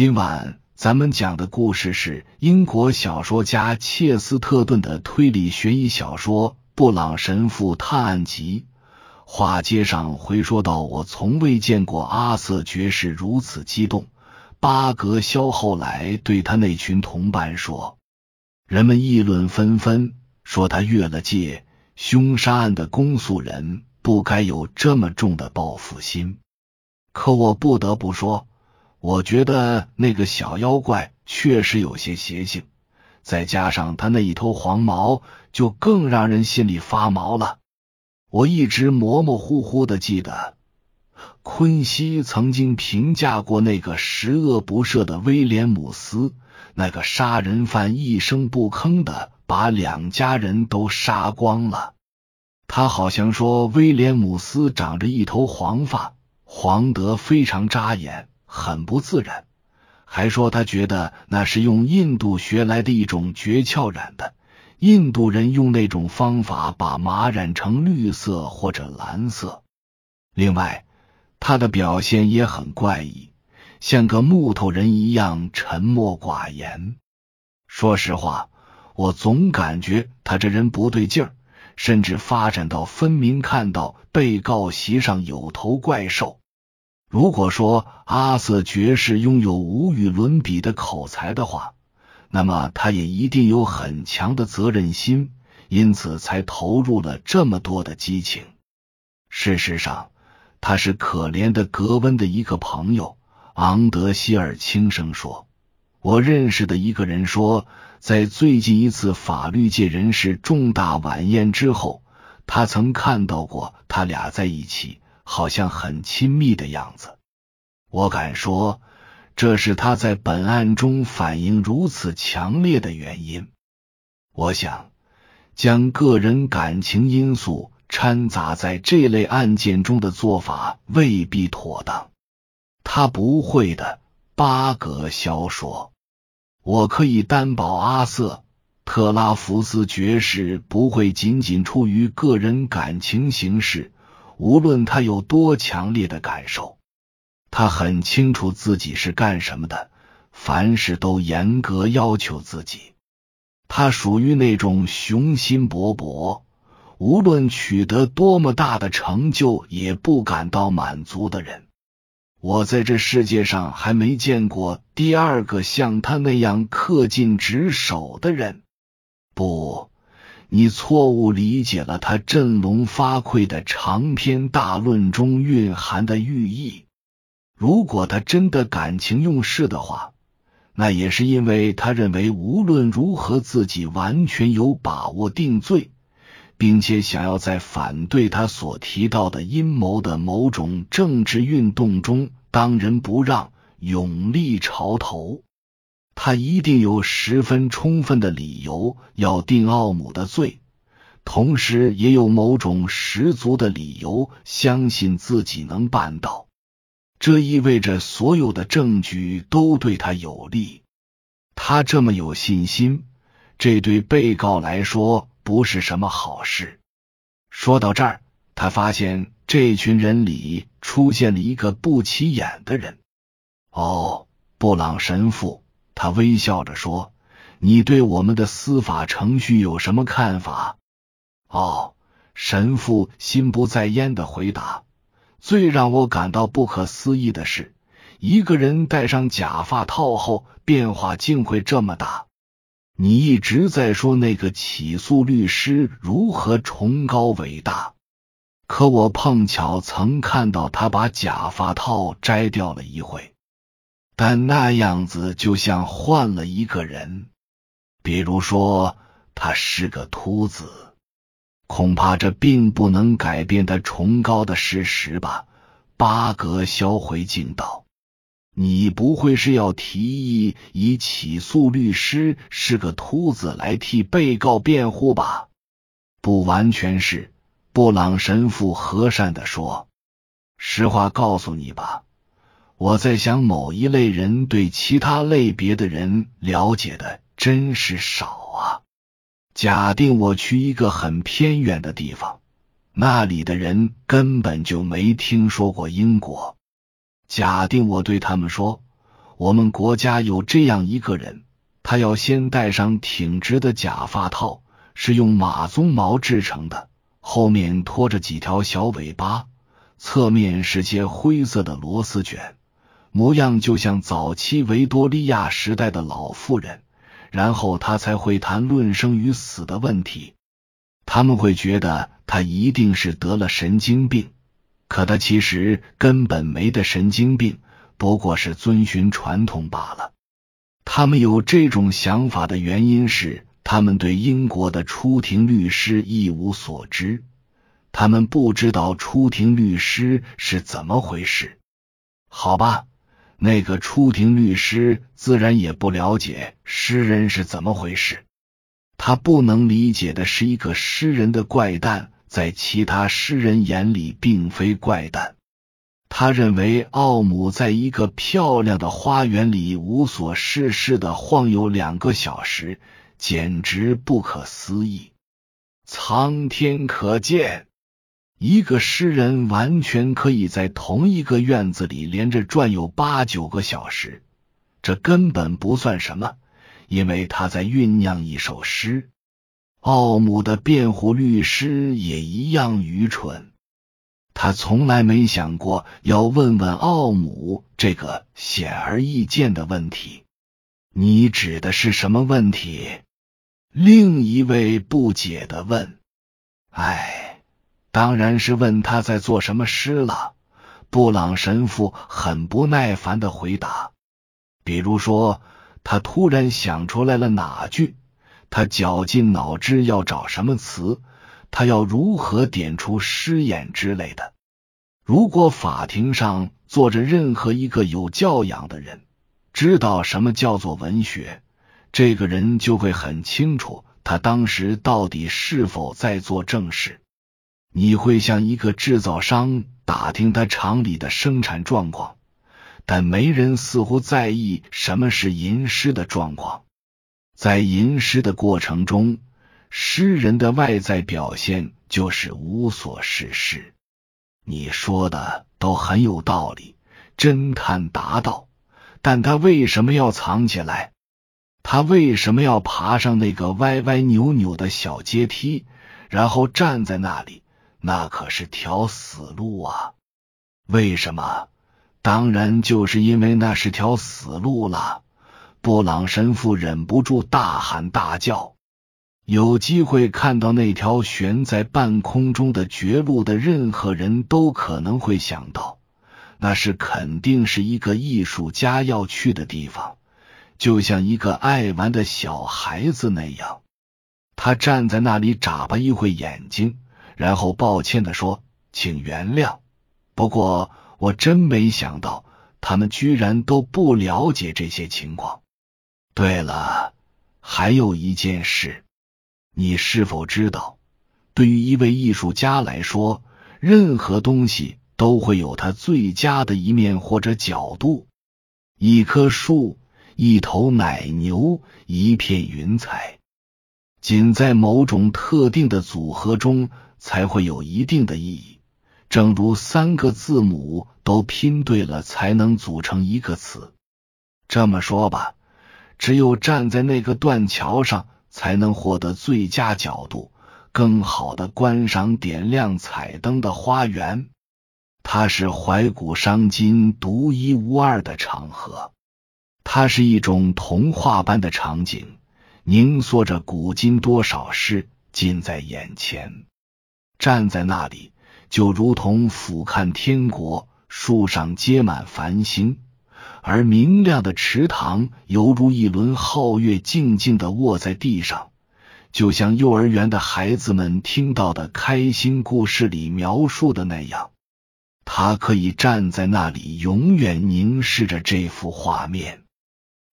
今晚咱们讲的故事是英国小说家切斯特顿的推理悬疑小说《布朗神父探案集》。话接上回说到，我从未见过阿瑟爵士如此激动。巴格肖后来对他那群同伴说：“人们议论纷纷，说他越了界。凶杀案的公诉人不该有这么重的报复心。可我不得不说。”我觉得那个小妖怪确实有些邪性，再加上他那一头黄毛，就更让人心里发毛了。我一直模模糊糊的记得，昆西曾经评价过那个十恶不赦的威廉姆斯，那个杀人犯一声不吭的把两家人都杀光了。他好像说威廉姆斯长着一头黄发，黄得非常扎眼。很不自然，还说他觉得那是用印度学来的一种诀窍染的。印度人用那种方法把马染成绿色或者蓝色。另外，他的表现也很怪异，像个木头人一样沉默寡言。说实话，我总感觉他这人不对劲儿，甚至发展到分明看到被告席上有头怪兽。如果说阿瑟爵士拥有无与伦比的口才的话，那么他也一定有很强的责任心，因此才投入了这么多的激情。事实上，他是可怜的格温的一个朋友。昂德希尔轻声说：“我认识的一个人说，在最近一次法律界人士重大晚宴之后，他曾看到过他俩在一起。”好像很亲密的样子，我敢说，这是他在本案中反应如此强烈的原因。我想，将个人感情因素掺杂在这类案件中的做法未必妥当。他不会的，巴格肖说：“我可以担保，阿瑟特拉福斯爵士不会仅仅出于个人感情行事。”无论他有多强烈的感受，他很清楚自己是干什么的，凡事都严格要求自己。他属于那种雄心勃勃，无论取得多么大的成就也不感到满足的人。我在这世界上还没见过第二个像他那样恪尽职守的人。不。你错误理解了他振聋发聩的长篇大论中蕴含的寓意。如果他真的感情用事的话，那也是因为他认为无论如何自己完全有把握定罪，并且想要在反对他所提到的阴谋的某种政治运动中当仁不让、勇立潮头。他一定有十分充分的理由要定奥姆的罪，同时也有某种十足的理由相信自己能办到。这意味着所有的证据都对他有利。他这么有信心，这对被告来说不是什么好事。说到这儿，他发现这群人里出现了一个不起眼的人。哦，布朗神父。他微笑着说：“你对我们的司法程序有什么看法？”哦，神父心不在焉的回答：“最让我感到不可思议的是，一个人戴上假发套后，变化竟会这么大。你一直在说那个起诉律师如何崇高伟大，可我碰巧曾看到他把假发套摘掉了一回。”但那样子就像换了一个人，比如说他是个秃子，恐怕这并不能改变他崇高的事实吧？巴格销回敬道：“你不会是要提议以起诉律师是个秃子来替被告辩护吧？”不完全是，布朗神父和善的说：“实话告诉你吧。”我在想，某一类人对其他类别的人了解的真是少啊。假定我去一个很偏远的地方，那里的人根本就没听说过英国。假定我对他们说，我们国家有这样一个人，他要先戴上挺直的假发套，是用马鬃毛制成的，后面拖着几条小尾巴，侧面是些灰色的螺丝卷，模样就像早期维多利亚时代的老妇人。然后他才会谈论生与死的问题。他们会觉得他一定是得了神经病，可他其实根本没得神经病。不过是遵循传统罢了。他们有这种想法的原因是，他们对英国的出庭律师一无所知，他们不知道出庭律师是怎么回事。好吧，那个出庭律师自然也不了解诗人是怎么回事。他不能理解的是，一个诗人的怪诞，在其他诗人眼里并非怪诞。他认为奥姆在一个漂亮的花园里无所事事的晃悠两个小时，简直不可思议。苍天可见，一个诗人完全可以在同一个院子里连着转悠八九个小时，这根本不算什么，因为他在酝酿一首诗。奥姆的辩护律师也一样愚蠢。他从来没想过要问问奥姆这个显而易见的问题。你指的是什么问题？另一位不解的问。哎，当然是问他在做什么诗了。布朗神父很不耐烦的回答。比如说，他突然想出来了哪句？他绞尽脑汁要找什么词？他要如何点出诗眼之类的？如果法庭上坐着任何一个有教养的人，知道什么叫做文学，这个人就会很清楚他当时到底是否在做正事。你会向一个制造商打听他厂里的生产状况，但没人似乎在意什么是吟诗的状况。在吟诗的过程中。诗人的外在表现就是无所事事。你说的都很有道理，侦探答道。但他为什么要藏起来？他为什么要爬上那个歪歪扭扭的小阶梯，然后站在那里？那可是条死路啊！为什么？当然就是因为那是条死路了。布朗神父忍不住大喊大叫。有机会看到那条悬在半空中的绝路的任何人都可能会想到，那是肯定是一个艺术家要去的地方，就像一个爱玩的小孩子那样。他站在那里眨巴一会眼睛，然后抱歉的说：“请原谅，不过我真没想到他们居然都不了解这些情况。对了，还有一件事。”你是否知道，对于一位艺术家来说，任何东西都会有它最佳的一面或者角度。一棵树，一头奶牛，一片云彩，仅在某种特定的组合中才会有一定的意义。正如三个字母都拼对了才能组成一个词。这么说吧，只有站在那个断桥上。才能获得最佳角度，更好的观赏点亮彩灯的花园。它是怀古伤今独一无二的场合，它是一种童话般的场景，凝缩着古今多少事近在眼前。站在那里，就如同俯瞰天国，树上结满繁星。而明亮的池塘犹如一轮皓月，静静的卧在地上，就像幼儿园的孩子们听到的开心故事里描述的那样。他可以站在那里，永远凝视着这幅画面。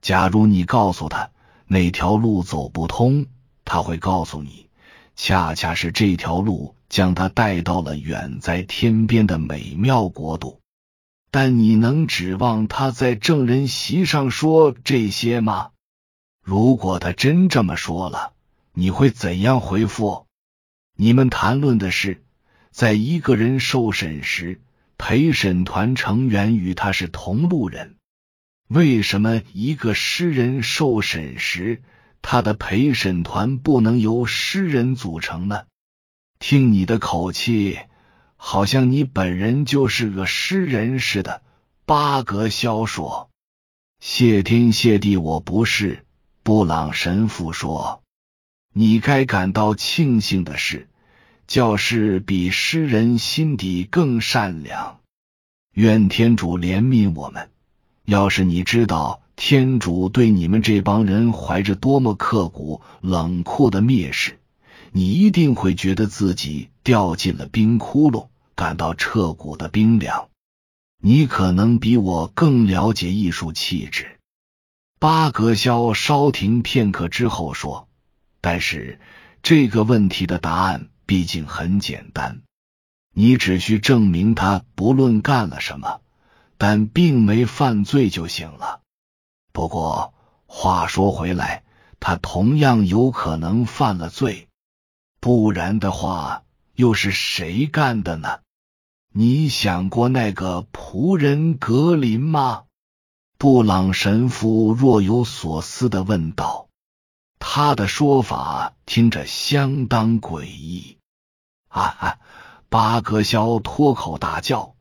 假如你告诉他那条路走不通，他会告诉你，恰恰是这条路将他带到了远在天边的美妙国度。但你能指望他在证人席上说这些吗？如果他真这么说了，你会怎样回复？你们谈论的是，在一个人受审时，陪审团成员与他是同路人。为什么一个诗人受审时，他的陪审团不能由诗人组成呢？听你的口气，好像你本人就是个诗人似的。”巴格肖说：“谢天谢地，我不是。”布朗神父说：“你该感到庆幸的是，教士比诗人心底更善良。愿天主怜悯我们。要是你知道天主对你们这帮人怀着多么刻骨冷酷的蔑视，你一定会觉得自己掉进了冰窟窿，感到彻骨的冰凉。”你可能比我更了解艺术气质。巴格肖稍停片刻之后说：“但是这个问题的答案毕竟很简单，你只需证明他不论干了什么，但并没犯罪就行了。不过话说回来，他同样有可能犯了罪，不然的话，又是谁干的呢？”你想过那个仆人格林吗？布朗神父若有所思的问道。他的说法听着相当诡异。啊哈！巴格肖脱口大叫：“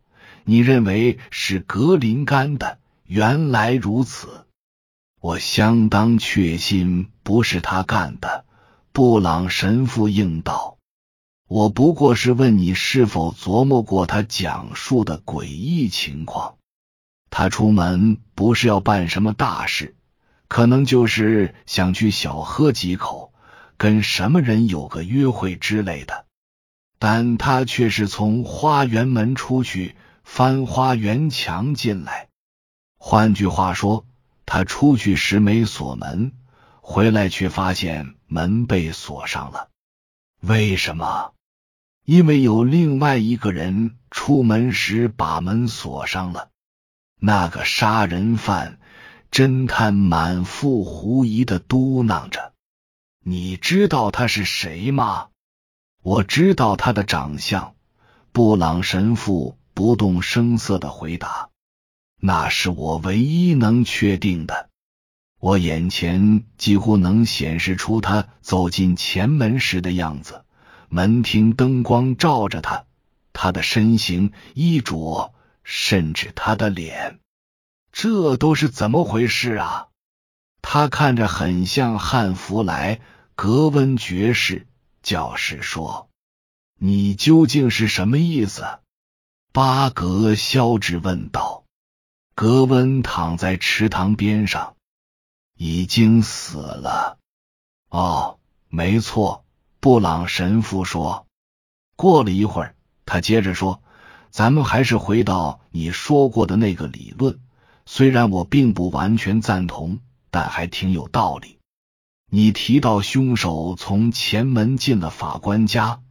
你认为是格林干的？原来如此！我相当确信不是他干的。”布朗神父应道。我不过是问你是否琢磨过他讲述的诡异情况。他出门不是要办什么大事，可能就是想去小喝几口，跟什么人有个约会之类的。但他却是从花园门出去，翻花园墙进来。换句话说，他出去时没锁门，回来却发现门被锁上了。为什么？因为有另外一个人出门时把门锁上了。那个杀人犯侦探满腹狐疑的嘟囔着：“你知道他是谁吗？”“我知道他的长相。”布朗神父不动声色的回答：“那是我唯一能确定的。我眼前几乎能显示出他走进前门时的样子。”门厅灯光照着他，他的身形、衣着，甚至他的脸，这都是怎么回事啊？他看着很像汉弗莱格温爵士。教士说：“你究竟是什么意思？”巴格肖质问道。格温躺在池塘边上，已经死了。哦，没错。布朗神父说：“过了一会儿，他接着说：‘咱们还是回到你说过的那个理论，虽然我并不完全赞同，但还挺有道理。你提到凶手从前门进了法官家，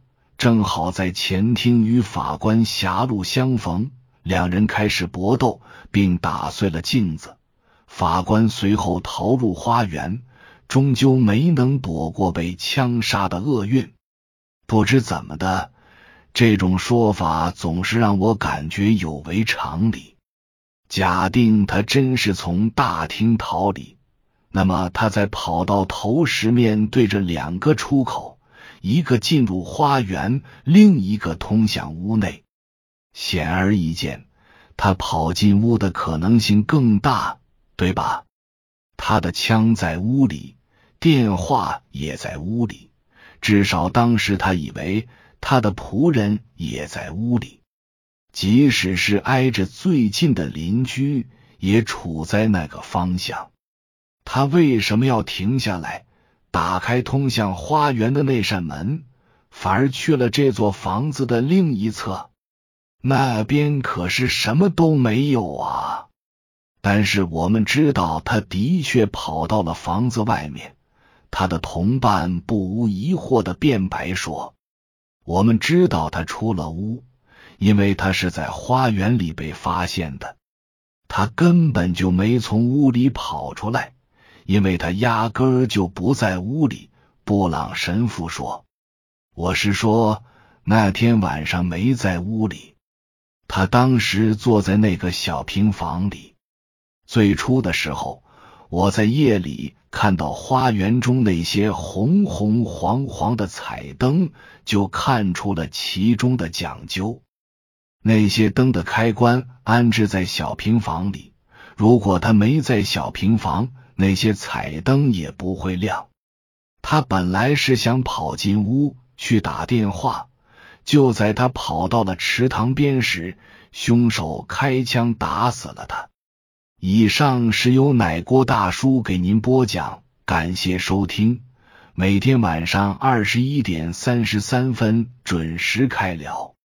正好在前厅与法官狭路相逢，两人开始搏斗，并打碎了镜子。法官随后逃入花园。’”终究没能躲过被枪杀的厄运。不知怎么的，这种说法总是让我感觉有违常理。假定他真是从大厅逃离，那么他在跑到头时面对着两个出口，一个进入花园，另一个通向屋内。显而易见，他跑进屋的可能性更大，对吧？他的枪在屋里。电话也在屋里，至少当时他以为他的仆人也在屋里。即使是挨着最近的邻居，也处在那个方向。他为什么要停下来，打开通向花园的那扇门，反而去了这座房子的另一侧？那边可是什么都没有啊！但是我们知道，他的确跑到了房子外面。他的同伴不无疑惑的辩白说：“我们知道他出了屋，因为他是在花园里被发现的。他根本就没从屋里跑出来，因为他压根儿就不在屋里。”布朗神父说：“我是说，那天晚上没在屋里。他当时坐在那个小平房里。”最初的时候，我在夜里看到花园中那些红红黄黄的彩灯，就看出了其中的讲究。那些灯的开关安置在小平房里，如果他没在小平房，那些彩灯也不会亮。他本来是想跑进屋去打电话，就在他跑到了池塘边时，凶手开枪打死了他。以上是由奶锅大叔给您播讲，感谢收听。每天晚上二十一点三十三分准时开聊。